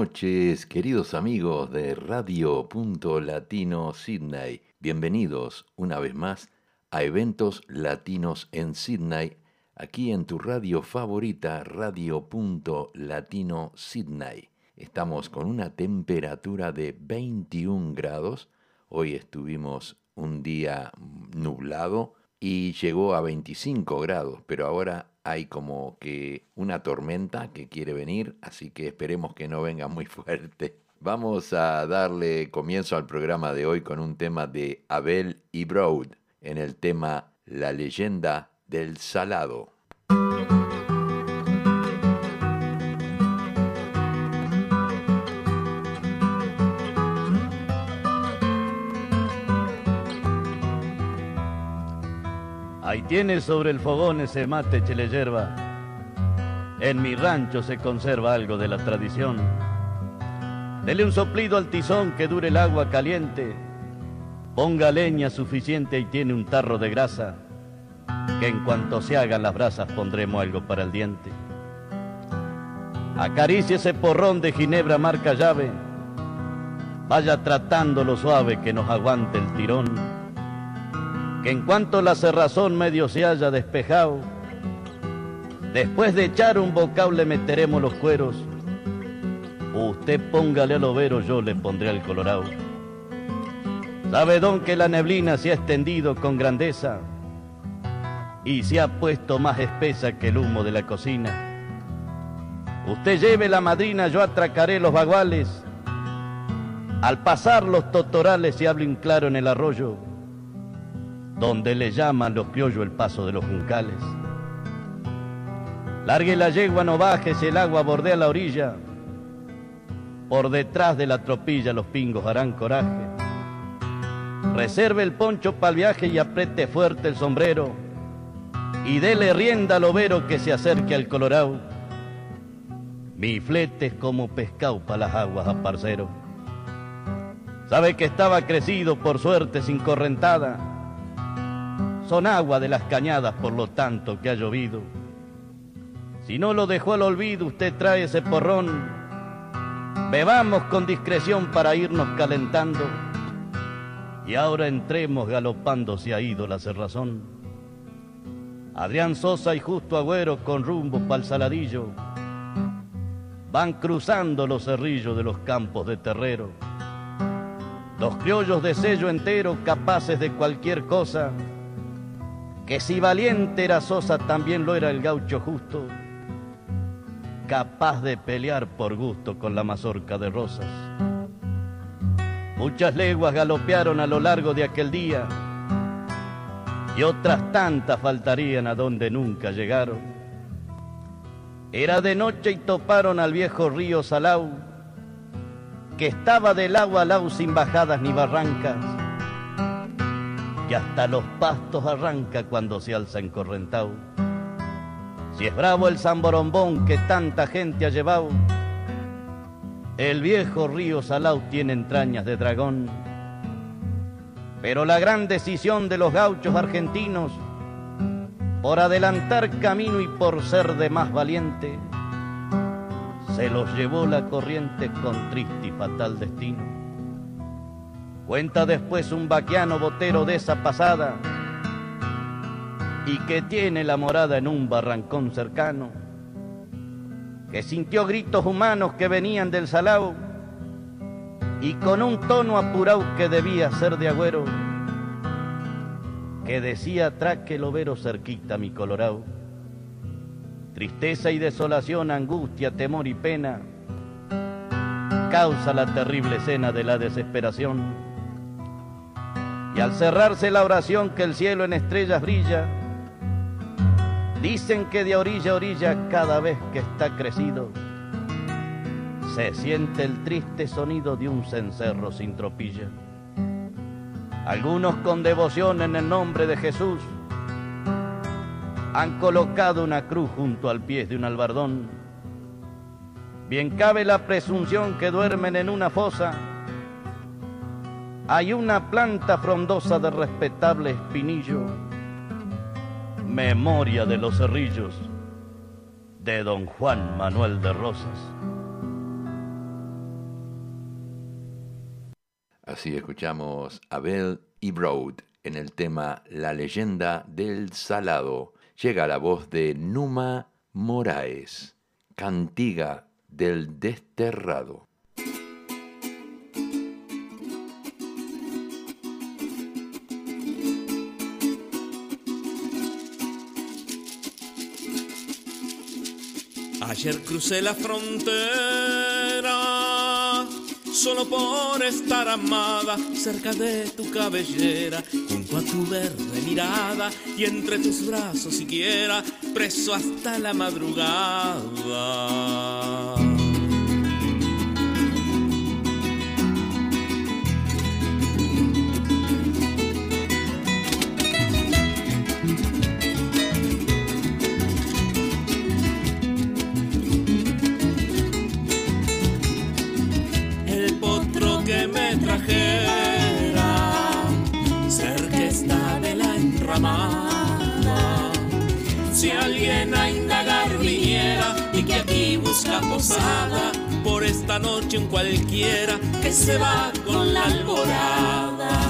Noches, queridos amigos de Radio Punto Latino Sydney. Bienvenidos una vez más a Eventos Latinos en Sydney, aquí en tu radio favorita, Radio Punto Latino Sydney. Estamos con una temperatura de 21 grados. Hoy estuvimos un día nublado y llegó a 25 grados, pero ahora hay como que una tormenta que quiere venir, así que esperemos que no venga muy fuerte. Vamos a darle comienzo al programa de hoy con un tema de Abel y Broad en el tema La leyenda del salado. Ahí tienes sobre el fogón ese mate chile yerba. En mi rancho se conserva algo de la tradición. Dele un soplido al tizón que dure el agua caliente. Ponga leña suficiente y tiene un tarro de grasa. Que en cuanto se hagan las brasas pondremos algo para el diente. Acaricie ese porrón de ginebra marca llave. Vaya tratando lo suave que nos aguante el tirón que en cuanto la cerrazón medio se haya despejado, después de echar un bocado le meteremos los cueros. Usted póngale al overo, yo le pondré al colorado. Sabe don que la neblina se ha extendido con grandeza y se ha puesto más espesa que el humo de la cocina. Usted lleve la madrina, yo atracaré los baguales. Al pasar los totorales y hable claro en el arroyo donde le llaman los criollos el paso de los juncales. Largue la yegua, no bajes, el agua bordea la orilla. Por detrás de la tropilla los pingos harán coraje. Reserve el poncho para el viaje y apriete fuerte el sombrero. Y dele rienda al overo que se acerque al colorado. Mi flete es como pescado para las aguas a parcero. Sabe que estaba crecido por suerte sin correntada son agua de las cañadas por lo tanto que ha llovido. Si no lo dejó al olvido, usted trae ese porrón. Bebamos con discreción para irnos calentando. Y ahora entremos galopando, se ha ido la cerrazón. Adrián Sosa y Justo Agüero con rumbo pa'l saladillo van cruzando los cerrillos de los campos de terrero. Los criollos de sello entero, capaces de cualquier cosa, que si valiente era Sosa, también lo era el gaucho justo, capaz de pelear por gusto con la mazorca de rosas. Muchas leguas galopearon a lo largo de aquel día y otras tantas faltarían a donde nunca llegaron. Era de noche y toparon al viejo río Salau, que estaba del agua al sin bajadas ni barrancas que hasta los pastos arranca cuando se alza encorrentado. Si es bravo el zamborombón que tanta gente ha llevado, el viejo río Salau tiene entrañas de dragón. Pero la gran decisión de los gauchos argentinos, por adelantar camino y por ser de más valiente, se los llevó la corriente con triste y fatal destino. Cuenta después un vaquiano botero de esa pasada y que tiene la morada en un barrancón cercano. que sintió gritos humanos que venían del salao y con un tono apurado que debía ser de agüero, que decía traque el overo cerquita mi colorao. Tristeza y desolación, angustia, temor y pena, causa la terrible escena de la desesperación. Y al cerrarse la oración que el cielo en estrellas brilla, dicen que de orilla a orilla cada vez que está crecido, se siente el triste sonido de un cencerro sin tropilla. Algunos con devoción en el nombre de Jesús han colocado una cruz junto al pie de un albardón. Bien cabe la presunción que duermen en una fosa. Hay una planta frondosa de respetable espinillo, memoria de los cerrillos de don Juan Manuel de Rosas. Así escuchamos a Bell y Broad en el tema La leyenda del salado. Llega la voz de Numa Moraes, cantiga del desterrado. Ayer crucé la frontera solo por estar amada cerca de tu cabellera, junto a tu verde mirada y entre tus brazos siquiera, preso hasta la madrugada. Si alguien a indagar viniera y que aquí busca posada, por esta noche un cualquiera que se va con la alborada.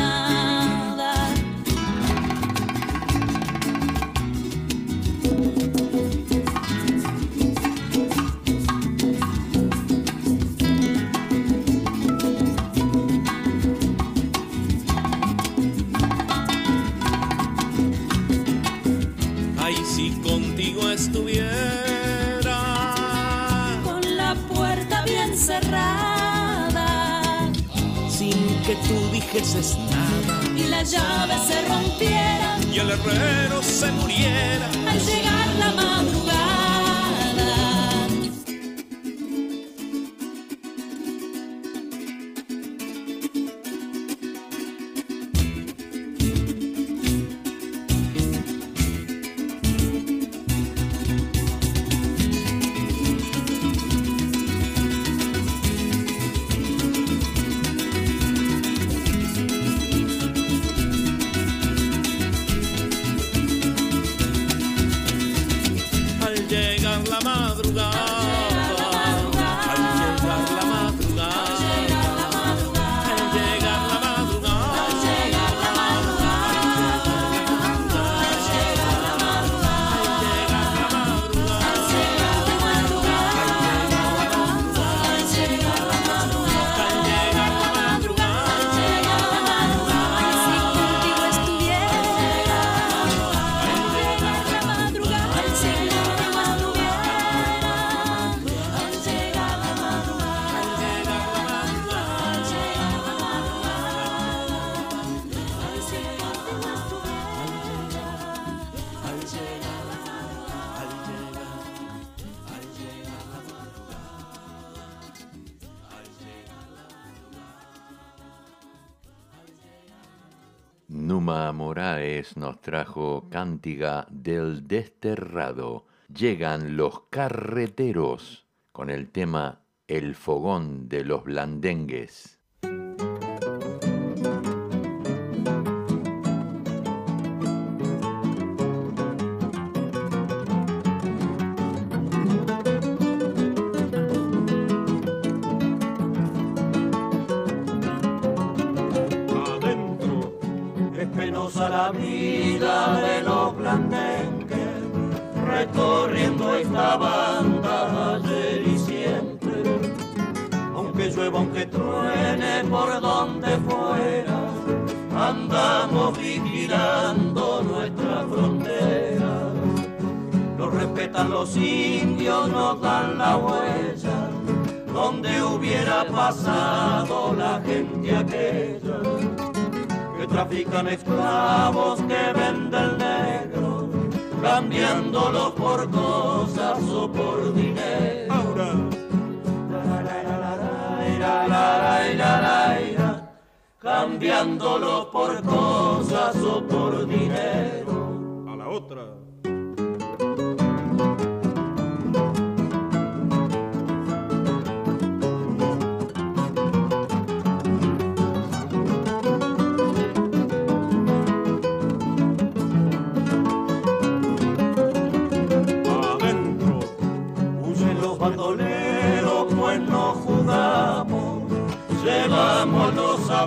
que tú dijeses nada. Y la llave se rompiera. Y el herrero se muriera. Al llegar la madrugada. Nos trajo Cántiga del Desterrado. Llegan los carreteros con el tema El fogón de los blandengues. Trafican esclavos que venden negro, cambiándolos por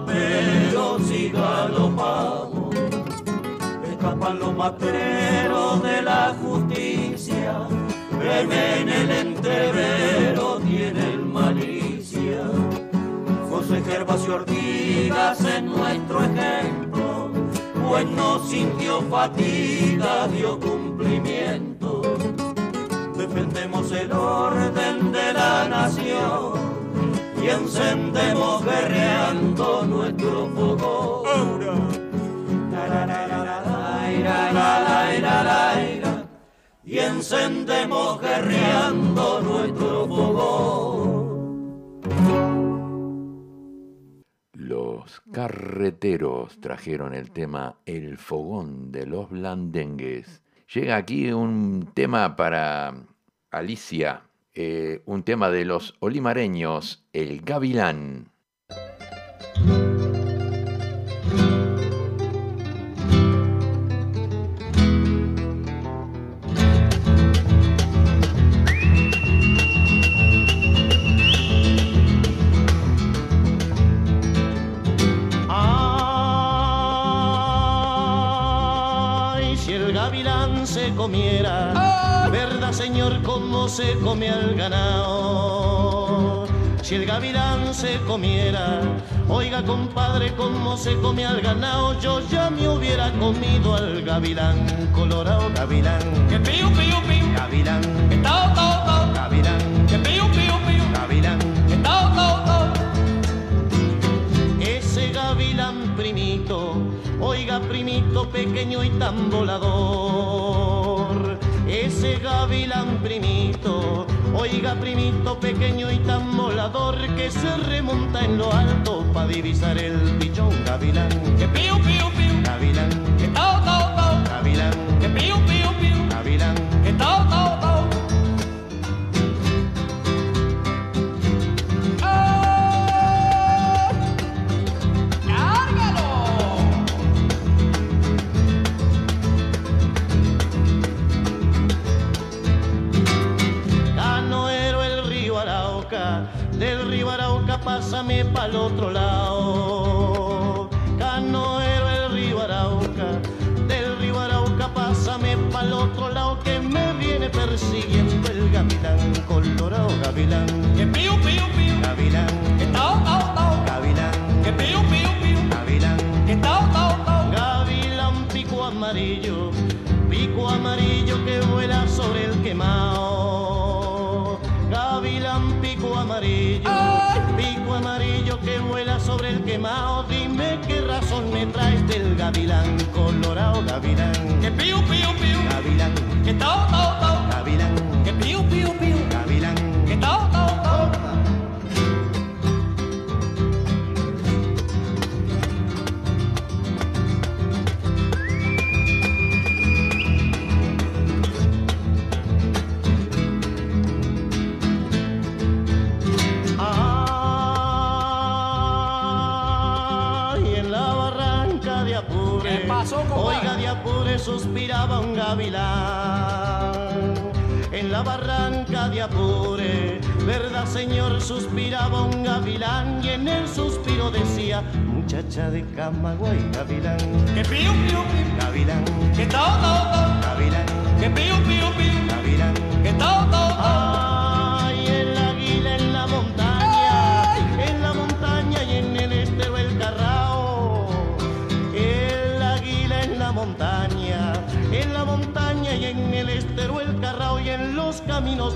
pero y galopamos. Escapan los materos de la justicia, en el entrevero tienen malicia. José Gervasio Ortigas en nuestro ejemplo, pues no sintió fatiga, dio cumplimiento. Defendemos el orden de la nación y encendemos guerreando nuestro fuego. Y encendemos guerreando nuestro fuego. Los carreteros trajeron el tema El fogón de los blandengues. Llega aquí un tema para Alicia, eh, un tema de los olimareños, El Gavilán. Comiera señor, cómo se come al ganado. Si el gavilán se comiera, oiga compadre, cómo se come al ganado, yo ya me hubiera comido al gavilán, colorado gavilán. Que pío, pío, pío. Gavilán. Que tao, tao, tao. Gavilán. Que pío, pío, pío. Gavilán. Que tao, tao, tao. Ese gavilán primito, oiga primito pequeño y tan volador ese gavilán primito, oiga primito pequeño y tan volador que se remonta en lo alto para divisar el pichón gavilán. Que. Gavilán. Que. Gavilán. Que pásame pa'l otro lado. Canoero el río Arauca, del río Arauca pásame pa'l otro lado que me viene persiguiendo el gavilán, colorado gavilán. Que pío, pío, pío. Gavilán. Que tao, tao, tao. Gavilán. Que pío, pío, pío. Gavilán. Que tao, tao, tao. Gavilán pico amarillo, pico amarillo que vuela sobre el quemado. Gavilán pico amarillo. Pico amarillo que vuela sobre el quemado, dime qué razón me traes del gavilán, colorado gavilán. Que pío, pío, pío. Gavilán. Que tao, tao, tao. Gavilán. Que pío, pío, pío. Suspiraba un gavilán. En la barranca de Apure, verdad señor, suspiraba un gavilán y en el suspiro decía, muchacha de Camagüey, gavilán, Que piu, piu, piu. gavilán, Que to, to, to. gavilán, Que piu, piu, piu. gavilán. Que to, to, to.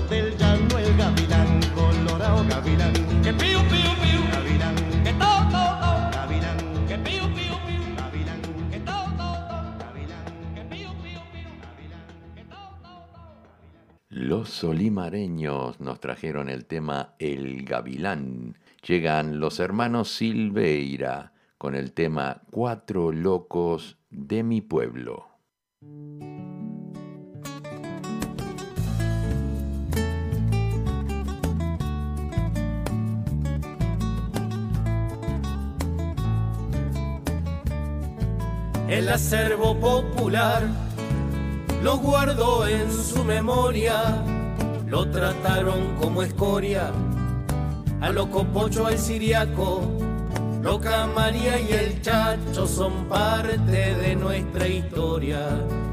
Del llano el gavilán colorado, gavilán, Que piu, piu, piu. gavilán, Que to, to, to. gavilán, Que piu, piu, piu. gavilán, Que to, to, to. gavilán. Que piu, piu, piu. Que to, to, to. Los solimareños nos trajeron el tema El Gavilán. Llegan los hermanos Silveira con el tema Cuatro Locos de mi pueblo. El acervo popular lo guardó en su memoria, lo trataron como escoria, a loco pocho al siriaco, loca María y el chacho son parte de nuestra historia.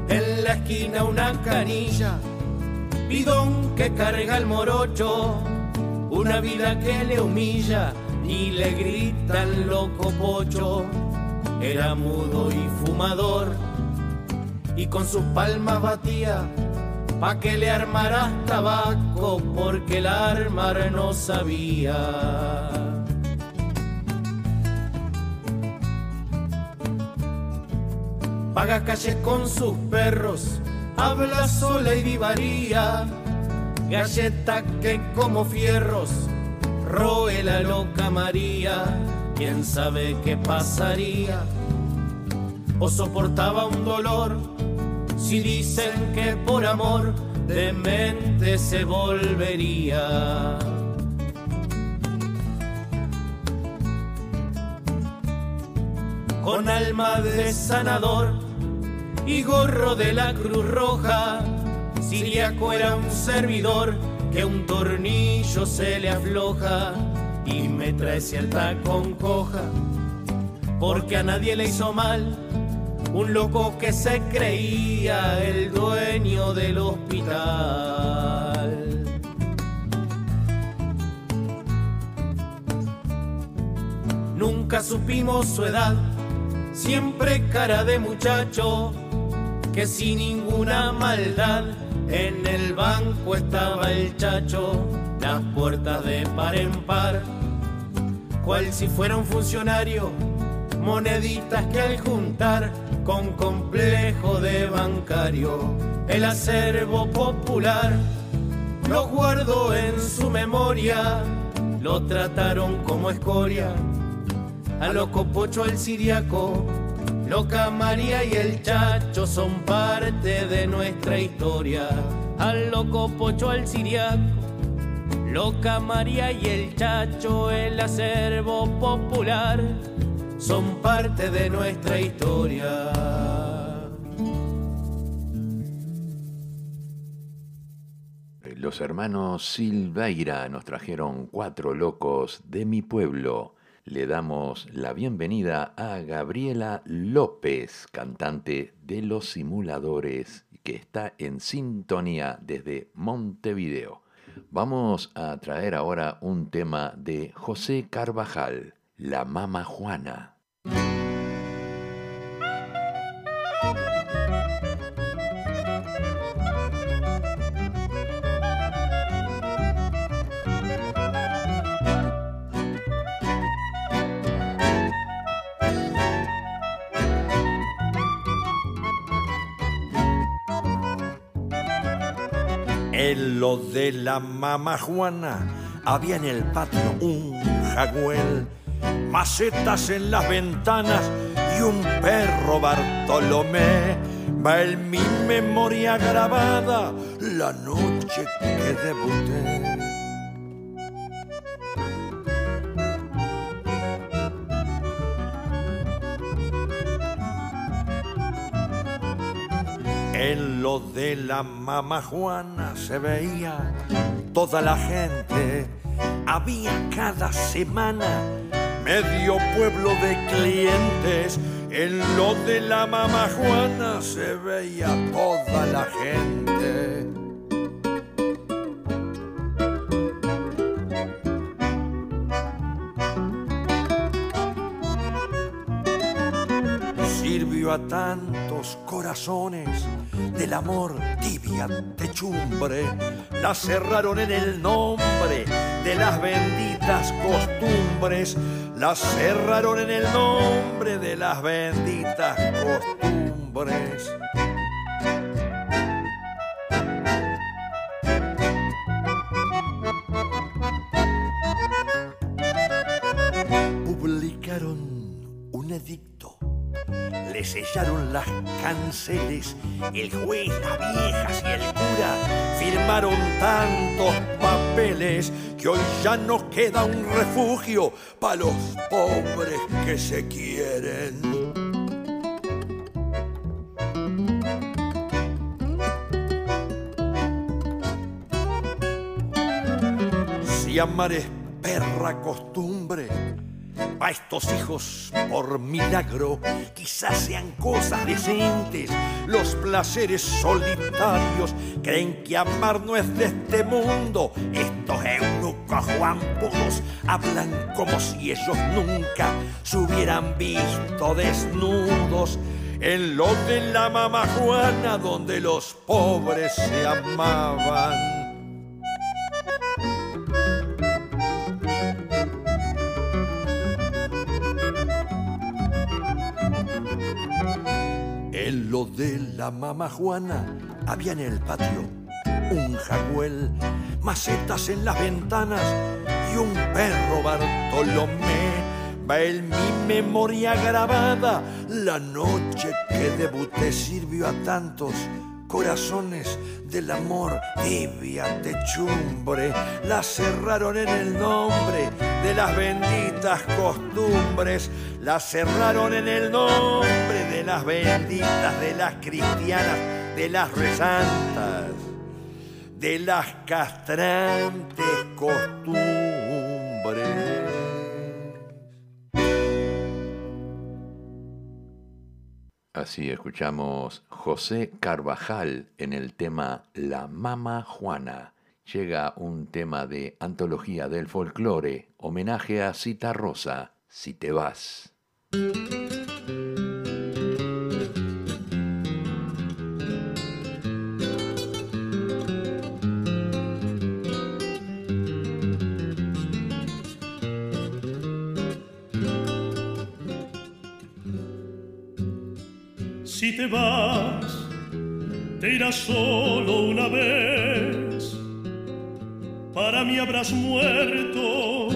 En la esquina una canilla, bidón que carga el morocho, una vida que le humilla y le grita al loco pocho. Era mudo y fumador y con sus palmas batía pa' que le armaras tabaco porque el armar no sabía. Paga calles con sus perros, habla sola y divaría, galleta que como fierros roe la loca María, quién sabe qué pasaría, o soportaba un dolor, si dicen que por amor demente se volvería. Con alma de sanador y gorro de la Cruz Roja, Siriaco era un servidor que un tornillo se le afloja y me trae cierta concoja, porque a nadie le hizo mal un loco que se creía el dueño del hospital. Nunca supimos su edad, siempre cara de muchacho, que sin ninguna maldad en el banco estaba el chacho, las puertas de par en par, cual si fuera un funcionario, moneditas que al juntar con complejo de bancario, el acervo popular lo guardó en su memoria, lo trataron como escoria, a loco pocho al siriaco, loca María y el chacho son parte de nuestra historia, al loco pocho al siriaco. Loca María y el Chacho, el acervo popular, son parte de nuestra historia. Los hermanos Silveira nos trajeron Cuatro Locos de mi pueblo. Le damos la bienvenida a Gabriela López, cantante de Los Simuladores, que está en sintonía desde Montevideo. Vamos a traer ahora un tema de José Carvajal, La Mama Juana. En lo de la mamá Juana había en el patio un jagüel, macetas en las ventanas y un perro Bartolomé. Va en mi memoria grabada la noche que debuté. De la mamá Juana se veía toda la gente. Había cada semana medio pueblo de clientes. En lo de la mamá Juana se veía toda la gente. Sirvió a tantos corazones del amor tibia techumbre. La cerraron en el nombre de las benditas costumbres. La cerraron en el nombre de las benditas costumbres. Publicaron un edicto le sellaron las canceles, el juez, las viejas y el cura firmaron tantos papeles que hoy ya no queda un refugio para los pobres que se quieren. Si amar es perra costumbre, a estos hijos por milagro quizás sean cosas decentes. Los placeres solitarios creen que amar no es de este mundo. Estos eunucos juanpudos hablan como si ellos nunca se hubieran visto desnudos. En lo de la mamá Juana donde los pobres se amaban. De la mamá Juana había en el patio un jaguel, macetas en las ventanas y un perro Bartolomé. Va en mi memoria grabada la noche que debuté sirvió a tantos corazones del amor tibia techumbre la cerraron en el nombre de las benditas costumbres la cerraron en el nombre de las benditas de las cristianas de las rezantas de las castrantes costumbres Así escuchamos José Carvajal en el tema La Mama Juana. Llega un tema de antología del folclore, homenaje a Cita Rosa, Si te vas. Si te vas, te irás solo una vez. Para mí habrás muerto.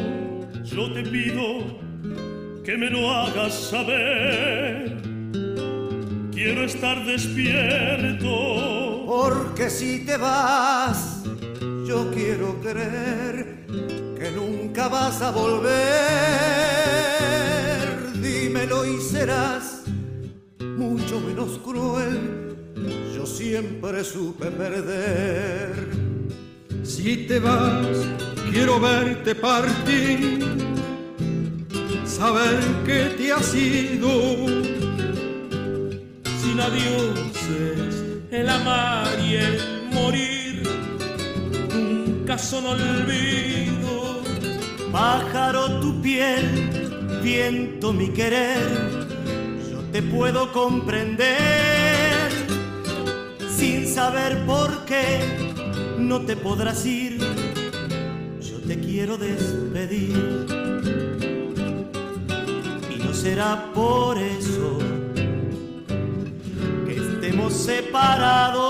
Yo te pido que me lo hagas saber. Quiero estar despierto. Porque si te vas, yo quiero creer que nunca vas a volver. Dímelo y serás cruel. Yo siempre supe perder. Si te vas, quiero verte partir, saber que te has ido. Sin adioses, el amar y el morir nunca son olvido. Pájaro tu piel, viento mi querer, te puedo comprender sin saber por qué no te podrás ir. Yo te quiero despedir y no será por eso que estemos separados,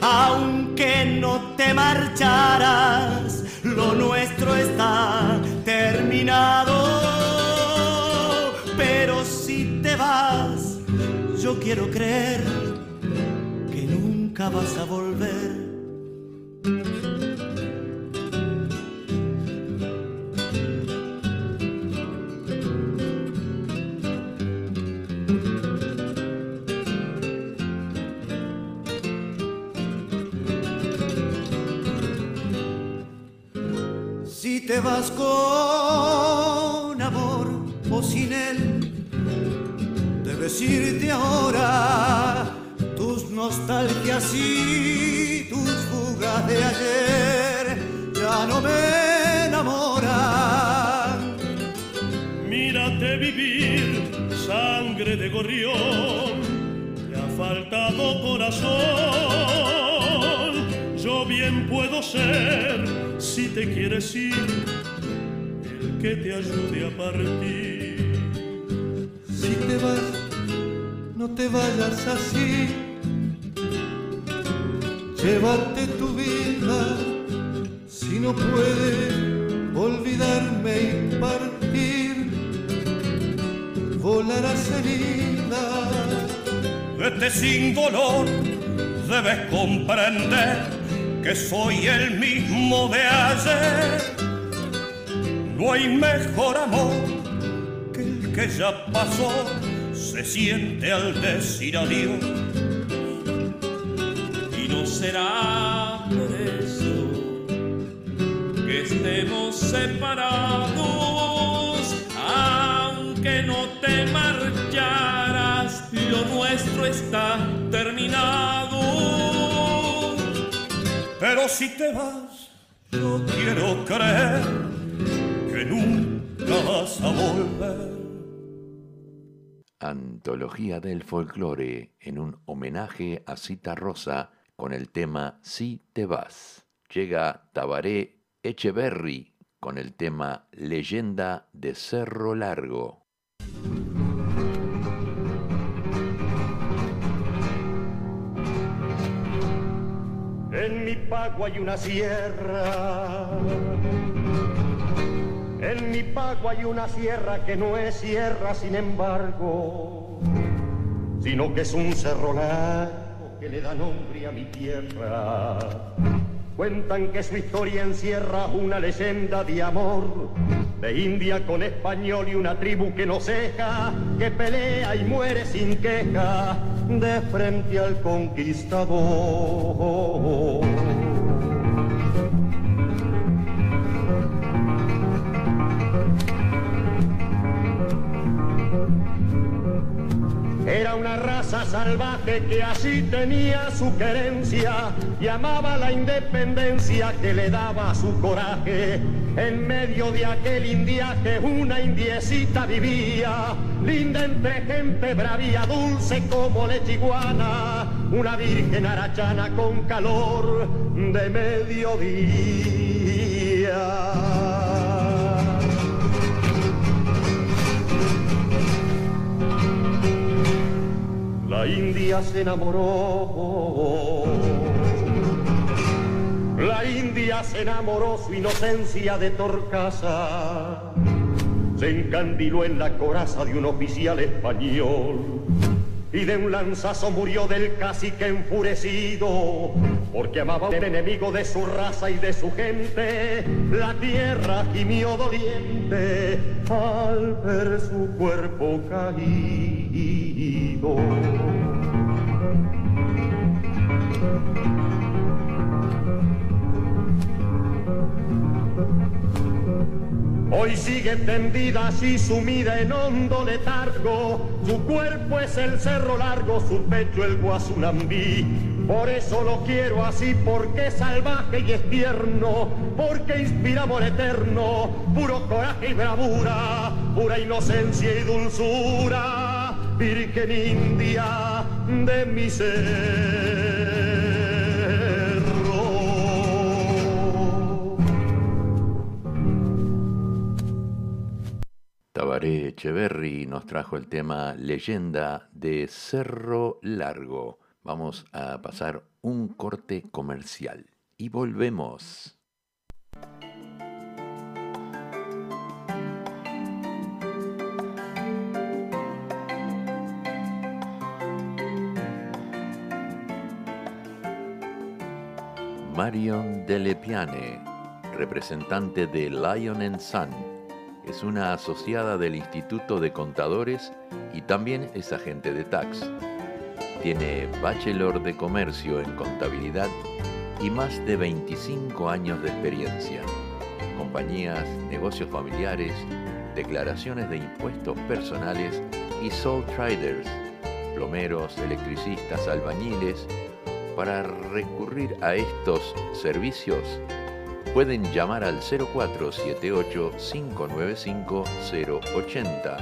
aunque no te marcharas, lo nuestro está terminado. yo quiero creer que nunca vas a volver. Si te vas con amor o sin él, debes irte ahora. Tus nostalgias y tus fugas de ayer ya no me enamoran. Mírate vivir, sangre de gorrión, te ha faltado corazón. Yo bien puedo ser, si te quieres ir, el que te ayude a partir. Si te vas, no te vayas así. Llévate tu vida si no puedes olvidarme y partir. Volarás herida. Vete sin dolor, debes comprender que soy el mismo de ayer. No hay mejor amor que el que ya pasó, se siente al decir adiós. Y no será por eso que estemos separados, aunque no te marcharas, lo nuestro está terminado. Pero si te vas, yo quiero creer que nunca vas a volver. Antología del folclore en un homenaje a Cita Rosa con el tema Si te vas. Llega Tabaré Echeverry con el tema Leyenda de Cerro Largo. En mi pago hay una sierra. En mi pago hay una sierra que no es sierra, sin embargo, sino que es un cerro largo que le da nombre a mi tierra. Cuentan que su historia encierra una leyenda de amor, de India con español y una tribu que no ceja, que pelea y muere sin queja, de frente al conquistador. Era una raza salvaje que así tenía su querencia y amaba la independencia que le daba su coraje. En medio de aquel indiaje una indiecita vivía, linda entre gente bravía, dulce como lechiguana, una virgen arachana con calor de mediodía. La India se enamoró. La India se enamoró su inocencia de Torcasa. Se encandiló en la coraza de un oficial español. Y de un lanzazo murió del cacique enfurecido, porque amaba al enemigo de su raza y de su gente. La tierra gimió doliente al ver su cuerpo caído. Hoy sigue tendida así sumida en hondo letargo. Su cuerpo es el cerro largo, su pecho el guasunambí. Por eso lo quiero así, porque es salvaje y es tierno, porque inspira amor eterno, puro coraje y bravura, pura inocencia y dulzura, virgen india de mi cerro. Tabaré Echeverry nos trajo el tema Leyenda de Cerro Largo. Vamos a pasar un corte comercial y volvemos. Marion Delepiane, representante de Lion Sun, es una asociada del Instituto de Contadores y también es agente de tax. Tiene Bachelor de Comercio en Contabilidad y más de 25 años de experiencia. compañías, negocios familiares, declaraciones de impuestos personales y sole traders, plomeros, electricistas, albañiles. Para recurrir a estos servicios, pueden llamar al 0478-595-080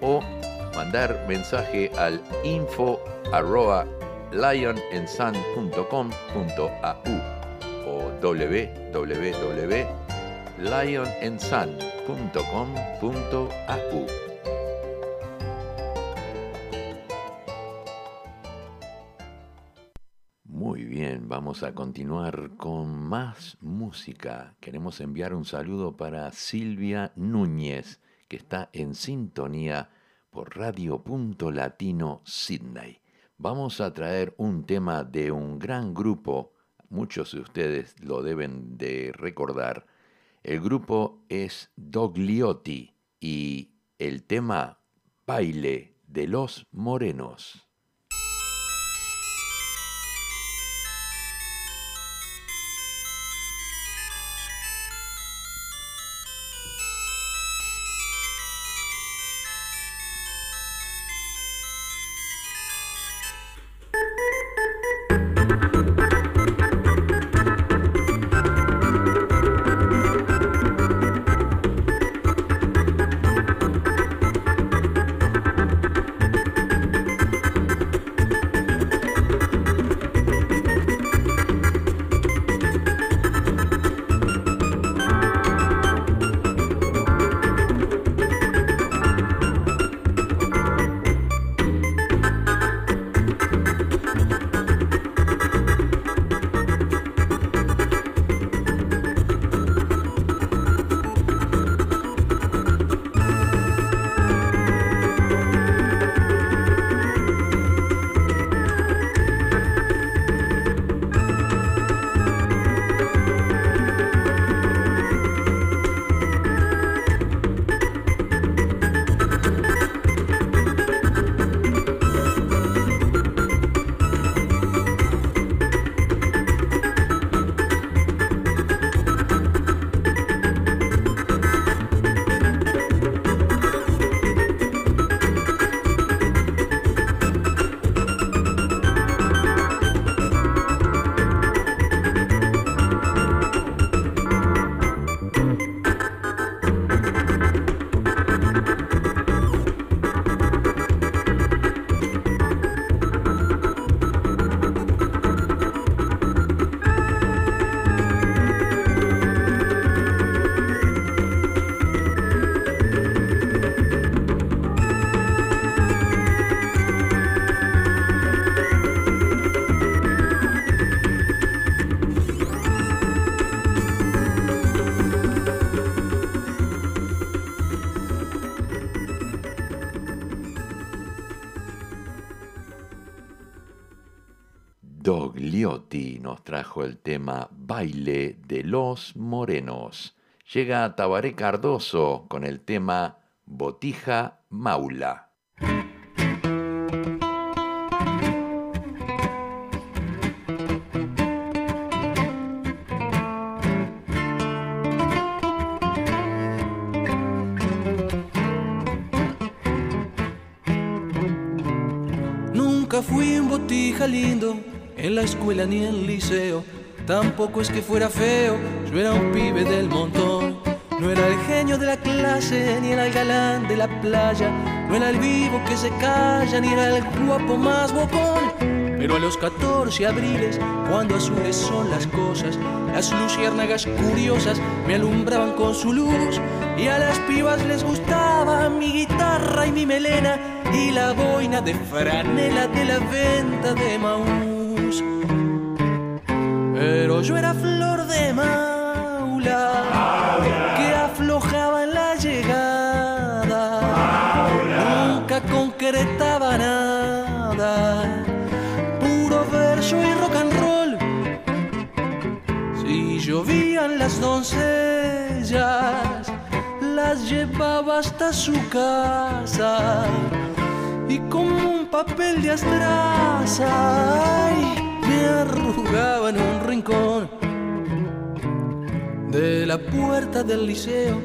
o mandar mensaje al info arroba lionandsun.com.au o www.lionandsun.com.au. vamos a continuar con más música. Queremos enviar un saludo para Silvia Núñez, que está en sintonía por Radio Punto Latino Sydney. Vamos a traer un tema de un gran grupo, muchos de ustedes lo deben de recordar. El grupo es Dogliotti y el tema Baile de los Morenos. Dogliotti nos trajo el tema Baile de los Morenos. Llega Tabaré Cardoso con el tema Botija Maula. Nunca fui un botija lindo en la escuela ni en el liceo. Tampoco es que fuera feo, yo era un pibe del montón. No era el genio de la clase, ni era el galán de la playa. No era el vivo que se calla, ni era el guapo más bocón. Pero a los 14 abriles, cuando azules son las cosas, las luciérnagas curiosas me alumbraban con su luz. Y a las pibas les gustaba mi guitarra y mi melena y la boina de franela de la venta de Pero yo era flor de maula, que aflojaba en la llegada, nunca concretaba nada, puro verso y rock and roll. Si llovían las doncellas, las llevaba hasta su casa y como un papel de astraza ay, me arrugaba en un rincón. de la puerta del liceo,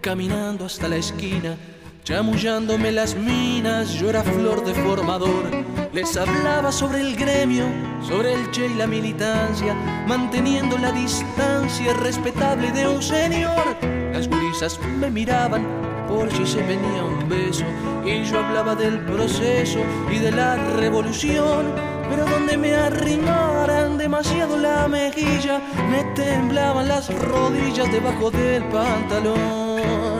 caminando hasta la esquina, chamullándome las minas, yo era flor de formador. Les hablaba sobre el gremio, sobre el che y la militancia, manteniendo la distancia respetable de un señor. Me miraban por si se venía un beso y yo hablaba del proceso y de la revolución. Pero donde me arrimaran demasiado la mejilla, me temblaban las rodillas debajo del pantalón.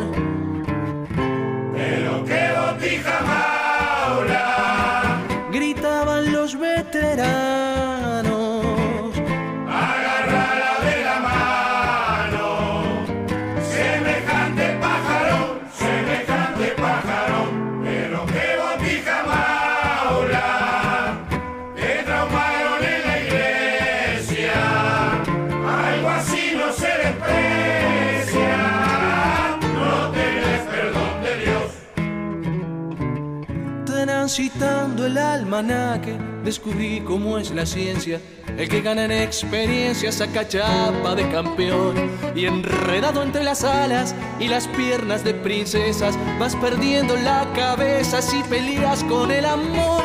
Transitando el almanaque, descubrí cómo es la ciencia. El que gana en experiencia saca chapa de campeón. Y enredado entre las alas y las piernas de princesas, vas perdiendo la cabeza si peleas con el amor.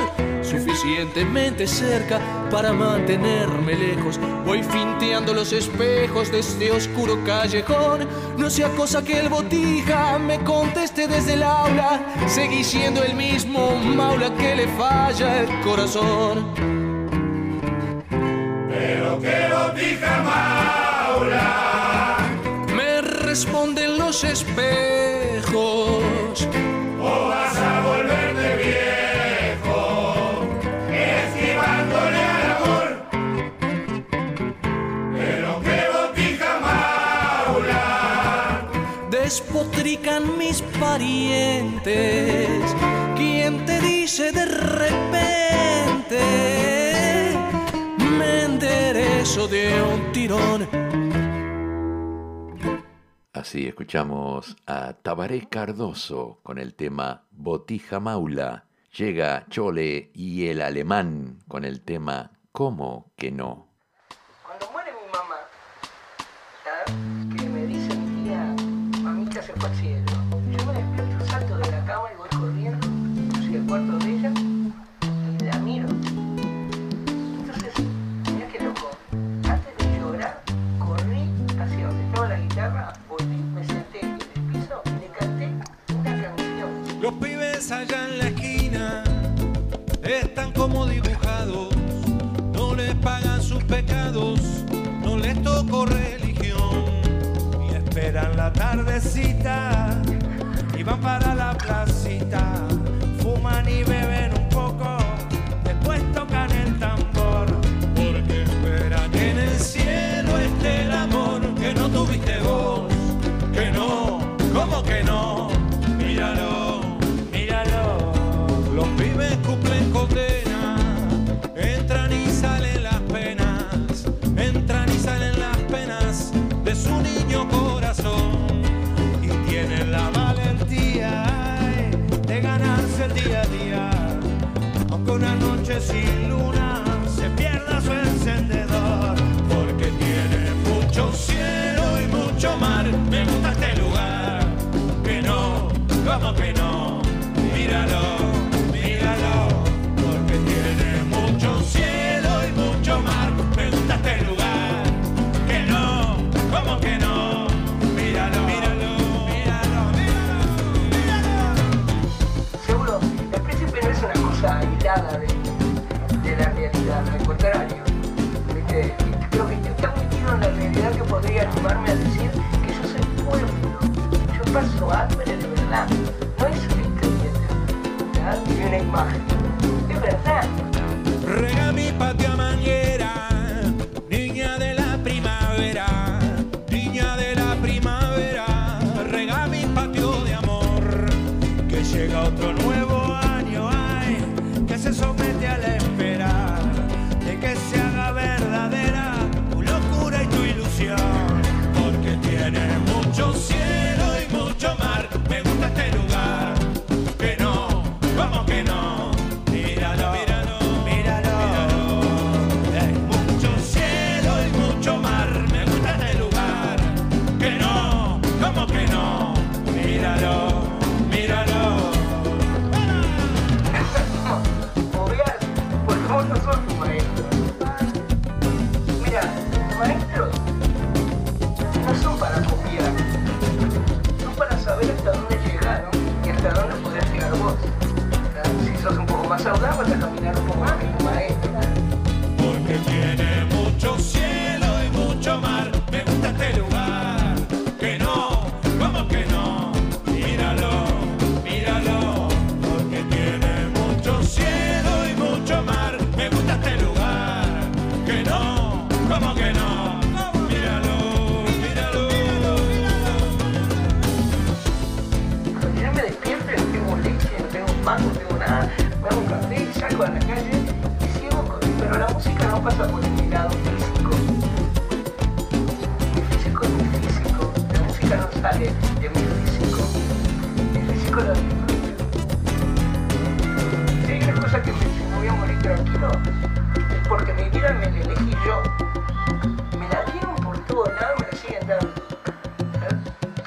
Suficientemente cerca para mantenerme lejos. Voy finteando los espejos de este oscuro callejón. No sea cosa que el botija me conteste desde el aula. Seguí siendo el mismo maula que le falla el corazón. Pero qué botija maula, Me responden los espejos. Despotrican mis parientes. ¿Quién te dice de repente? Me enderezo de un tirón. Así escuchamos a Tabaré Cardoso con el tema Botija Maula. Llega Chole y el alemán con el tema ¿Cómo que no? Religión y esperan la tardecita y van para la placita, que no, como que no, realidad, al contrario. ¿viste? Que está muy metido en la realidad que podría animarme a decir que yo soy pueblo. Yo paso hambre de verdad. No es una historieta, ni una imagen. Es verdad. Rega mi patio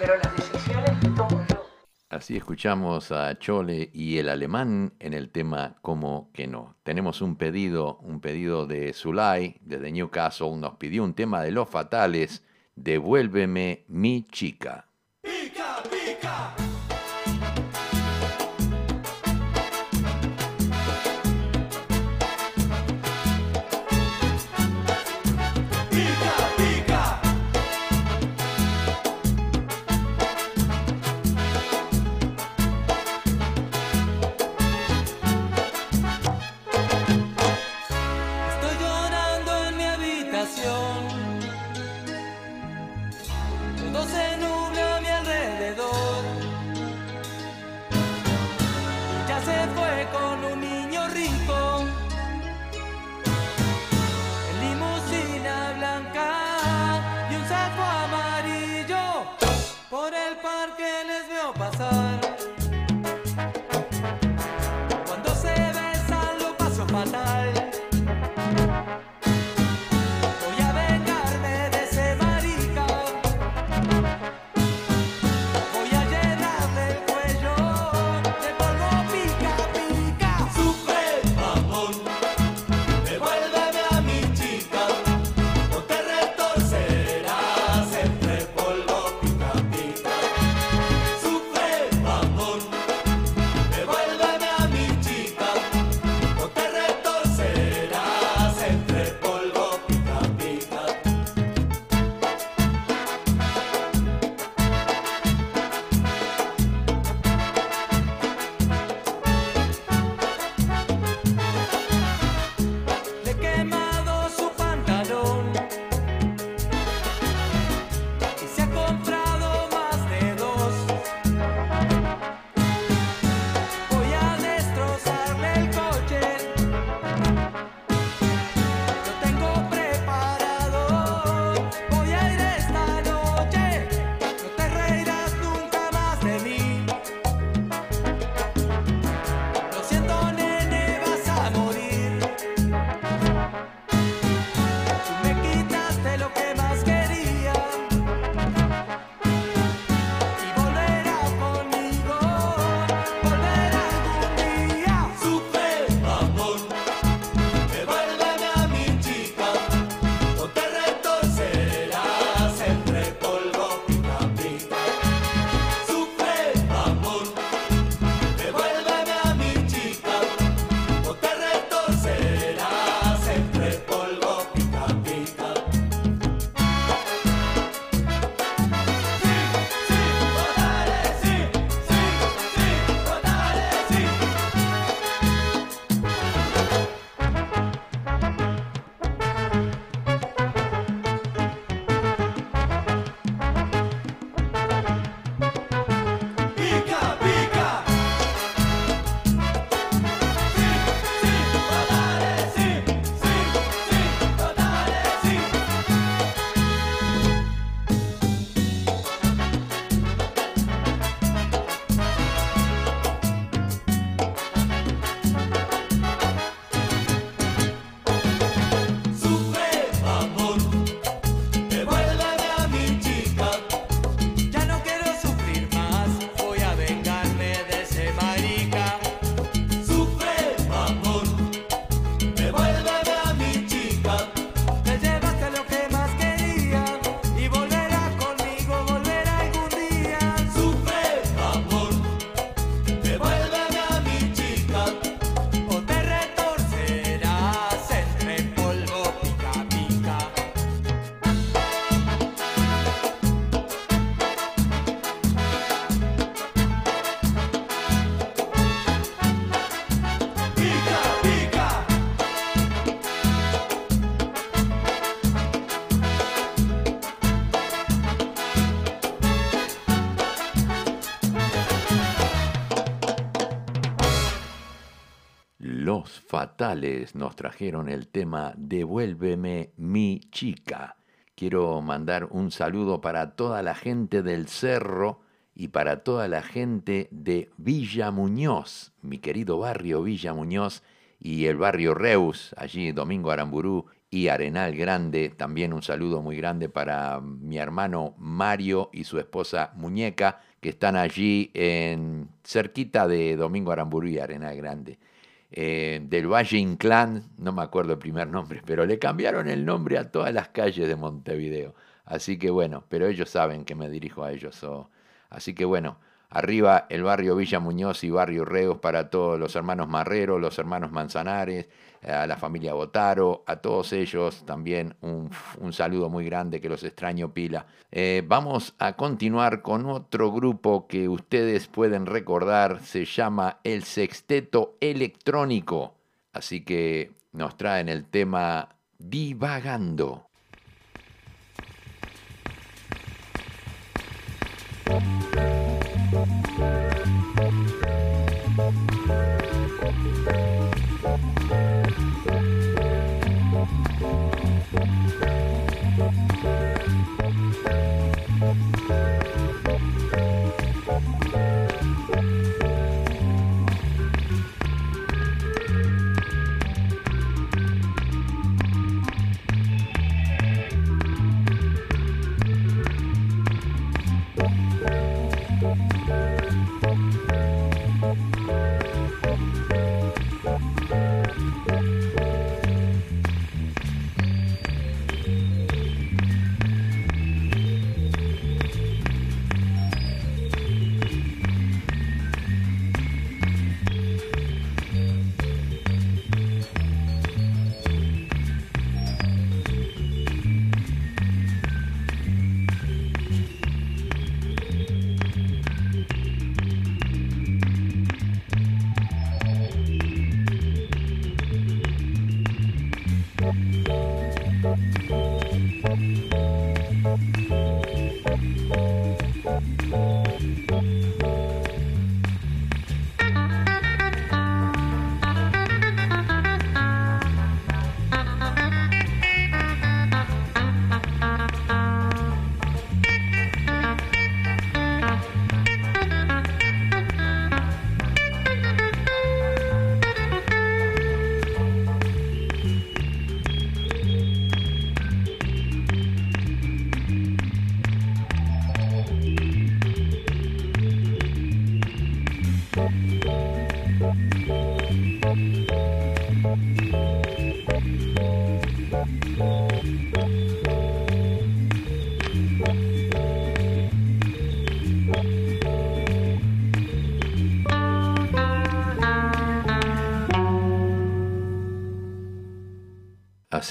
pero las decisiones tomo. Así escuchamos a Chole y el alemán en el tema Como que no. Tenemos un pedido, un pedido de Zulay desde Newcastle, nos pidió un tema de los fatales, Devuélveme mi chica. Pica, pica. Nos trajeron el tema Devuélveme mi chica. Quiero mandar un saludo para toda la gente del Cerro y para toda la gente de Villa Muñoz, mi querido barrio Villa Muñoz y el barrio Reus, allí Domingo Aramburú y Arenal Grande. También un saludo muy grande para mi hermano Mario y su esposa Muñeca, que están allí en cerquita de Domingo Aramburú y Arenal Grande. Eh, del Valle Inclán, no me acuerdo el primer nombre, pero le cambiaron el nombre a todas las calles de Montevideo. Así que bueno, pero ellos saben que me dirijo a ellos. así que bueno, arriba el barrio Villa Muñoz y barrio Reos para todos los hermanos Marrero, los hermanos Manzanares, a la familia Botaro, a todos ellos también un, saludo muy grande que los extraño pila. Eh, vamos a continuar con otro grupo que ustedes pueden recordar, se llama el Sexteto Electrónico, así que nos traen el tema Divagando.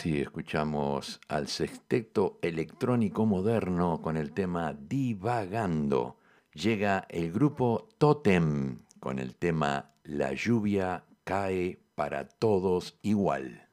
Así escuchamos al sexteto electrónico moderno con el tema Divagando. Llega el grupo Totem con el tema La lluvia cae para todos igual.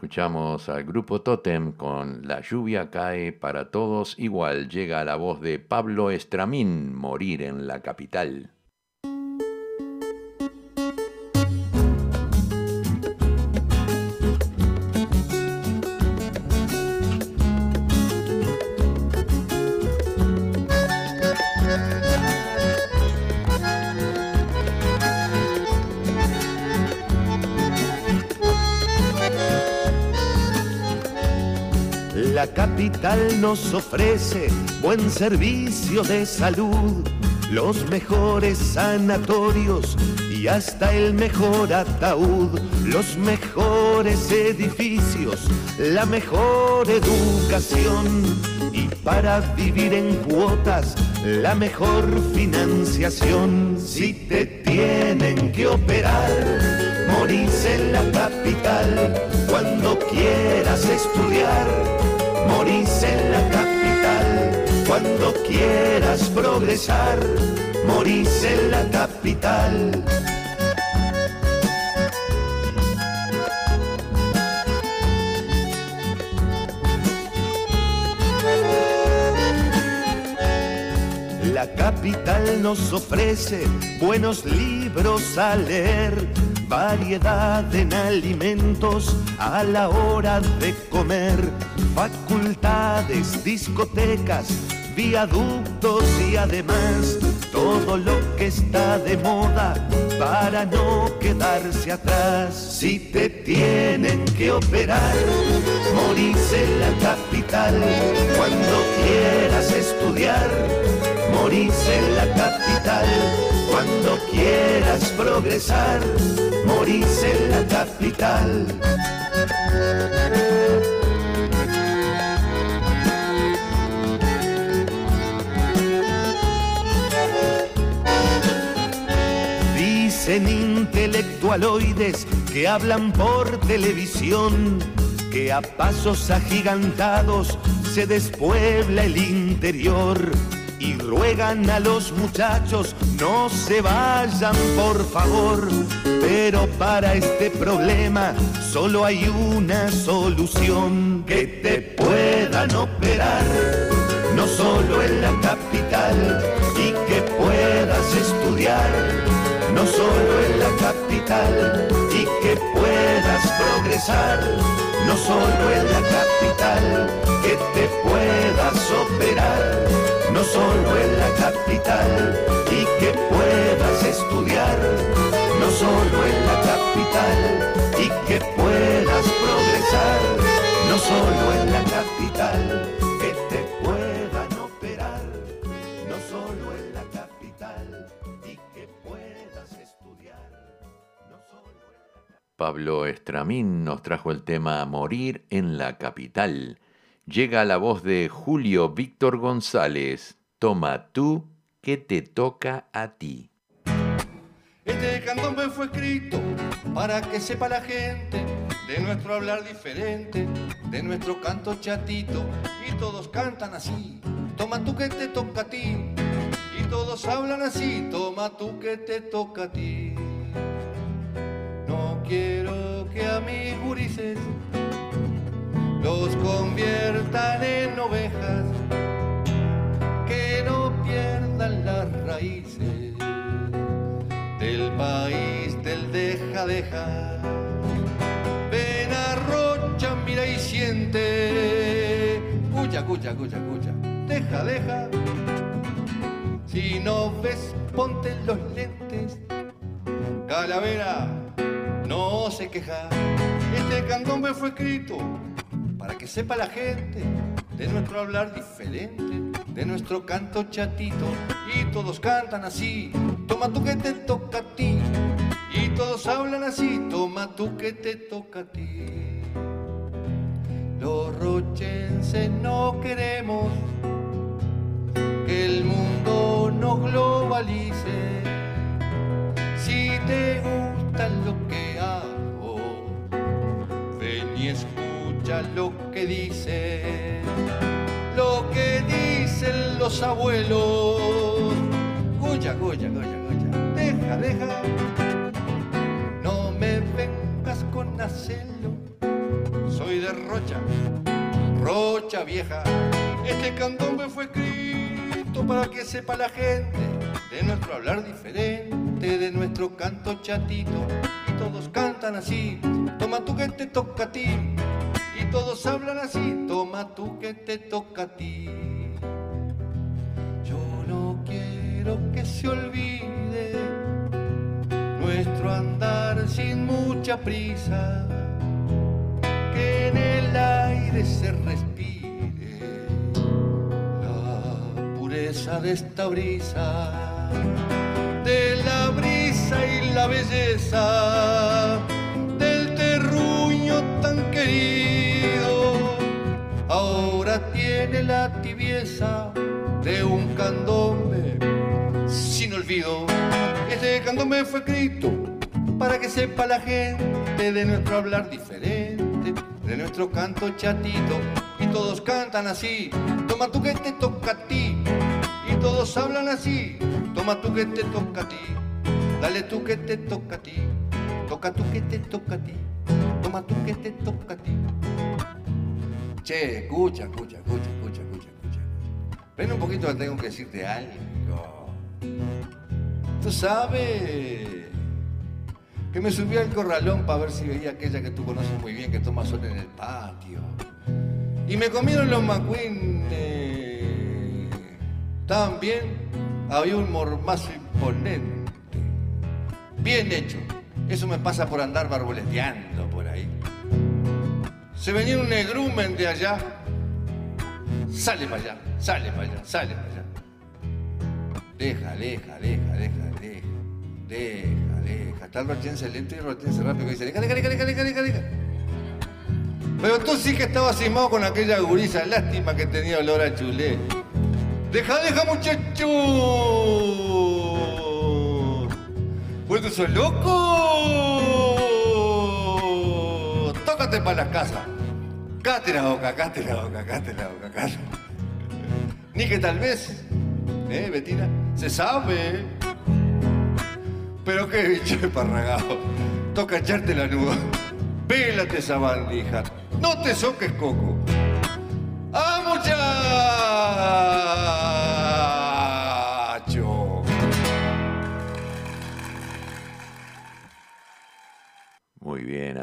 Escuchamos al grupo Totem con La lluvia cae para todos igual. Llega la voz de Pablo Estramín, Morir en la capital. Capital nos ofrece buen servicio de salud, los mejores sanatorios y hasta el mejor ataúd, los mejores edificios, la mejor educación y para vivir en cuotas la mejor financiación. Si te tienen que operar, morís en la capital cuando quieras estudiar morís en la capital. Cuando quieras progresar, morís en la capital. La capital nos ofrece buenos libros a leer, variedad en alimentos a la hora de comer, facultades, discotecas, viaductos y además todo lo que está de moda para no quedarse atrás. Si te tienen que operar, morís en la capital cuando quieras estudiar morís en la capital. Cuando quieras progresar, morís en la capital. Dicen intelectualoides que hablan por televisión que a pasos agigantados se despuebla el interior y ruegan a los muchachos no se vayan por favor. Pero para este problema solo hay una solución que te puedan operar, no solo en la capital y que puedas estudiar, no solo en la capital y que puedas progresar, no solo en la capital, que te puedas operar. No solo en la capital y que puedas estudiar, no solo en la capital y que puedas progresar, no solo en la capital, que te puedan operar, no solo en la capital y que puedas estudiar, no solo Pablo Estramín nos trajo el tema Morir en la capital. Llega la voz de Julio Víctor González. Toma tú que te toca a ti. Este candombe fue escrito para que sepa la gente de nuestro hablar diferente, de nuestro canto chatito. Y todos cantan así, toma tú que te toca a ti. Y todos hablan así, toma tú que te toca a ti. Quiero que a mis gurises los conviertan en ovejas, que no pierdan las raíces del país del deja deja. Ven arrocha, mira y siente, cuya, cuya, cuya, cuya, deja, deja. Si no ves, ponte los lentes, Calavera, no se queja. Este candombe fue escrito para que sepa la gente de nuestro hablar diferente, de nuestro canto chatito. Y todos cantan así, toma tú que te toca a ti. Y todos hablan así, toma tú que te toca a ti. Los rochenses no queremos que el mundo nos globalice. Si te gusta lo que ven y escucha lo que dice, lo que dicen los abuelos. Goya, Goya, Goya, Goya, deja, deja, no me vengas con acelo, soy de Rocha, Rocha vieja, este candombe fue escrito para que sepa la gente de nuestro hablar diferente, de nuestro canto chatito. Todos cantan así, toma tú que te toca a ti. Y todos hablan así, toma tú que te toca a ti. Yo no quiero que se olvide nuestro andar sin mucha prisa, que en el aire se respire la pureza de esta brisa de la brisa y la belleza del terruño tan querido. Ahora tiene la tibieza de un candombe sin olvido. Este candombe fue escrito para que sepa la gente de nuestro hablar diferente, de nuestro canto chatito. Y todos cantan así, toma tú que te toca a ti. Y todos hablan así, toma tú que te toca a ti. Dale tú que te toca a ti. Toca tú que te toca a ti. Toma tú que te toca a ti. Che, escucha, escucha, escucha, escucha, escucha, escucha. Ven un poquito que tengo que decirte algo. Tú sabes que me subí al corralón para ver si veía aquella que tú conoces muy bien que toma sol en el patio. Y me comieron los McQueen eh, tan bien, había un mormazo imponente. Bien hecho. Eso me pasa por andar barboleteando por ahí. Se venía un negrumen de allá. Sale para allá, sale para allá, sale para allá. Deja, deja, deja, deja, deja. Deja, deja. Está el rochense lento y el rápido que dice, deja, deja, deja, deja, deja, deja. Pero tú sí que estabas cismado con aquella gurisa. Lástima que tenía olor a. Deja, deja, muchacho. Pues tú sos loco. Tócate para las casas. Cáte la boca, cáte la boca, cáte la boca, cáte. Ni que tal vez, ¿eh, Betina? Se sabe. Pero qué bicho de parragado. Toca echarte la nuda. Pélate esa bandija. No te soques coco.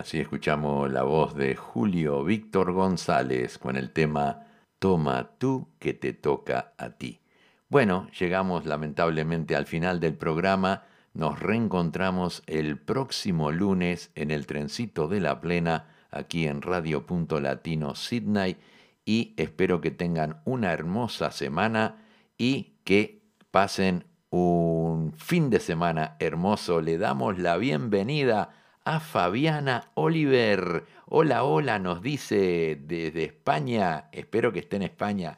Así escuchamos la voz de Julio Víctor González con el tema Toma tú que te toca a ti. Bueno, llegamos lamentablemente al final del programa. Nos reencontramos el próximo lunes en el trencito de la plena aquí en Radio Punto Latino Sydney y espero que tengan una hermosa semana y que pasen un fin de semana hermoso. Le damos la bienvenida a Fabiana Oliver. Hola, hola, nos dice desde España. Espero que esté en España.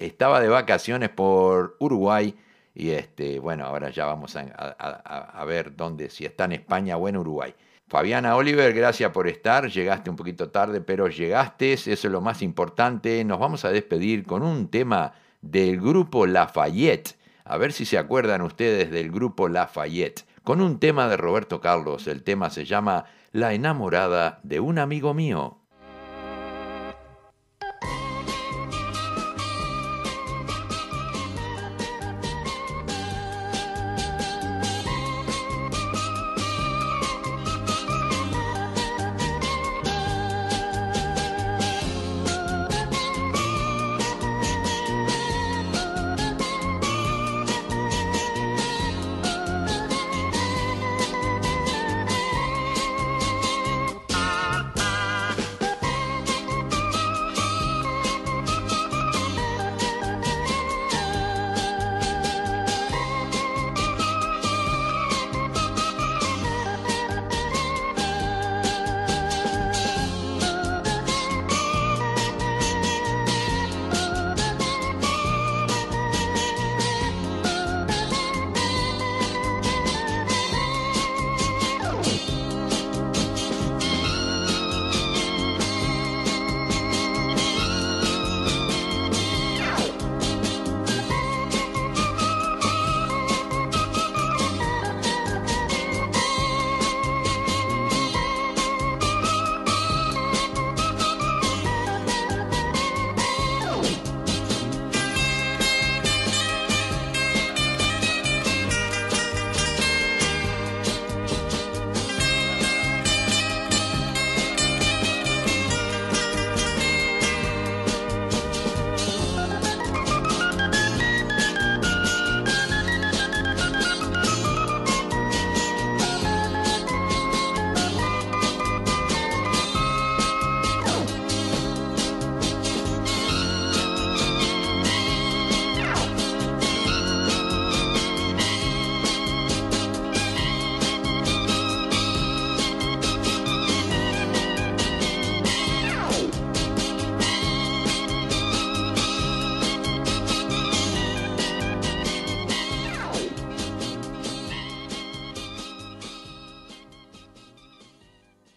Estaba de vacaciones por Uruguay y este, bueno, ahora ya vamos a, a, a ver dónde, si está en España o en Uruguay. Fabiana Oliver, gracias por estar. Llegaste un poquito tarde, pero llegaste. Eso es lo más importante. Nos vamos a despedir con un tema del grupo Lafayette. A ver si se acuerdan ustedes del grupo Lafayette. Con un tema de Roberto Carlos. El tema se llama La enamorada de un amigo mío.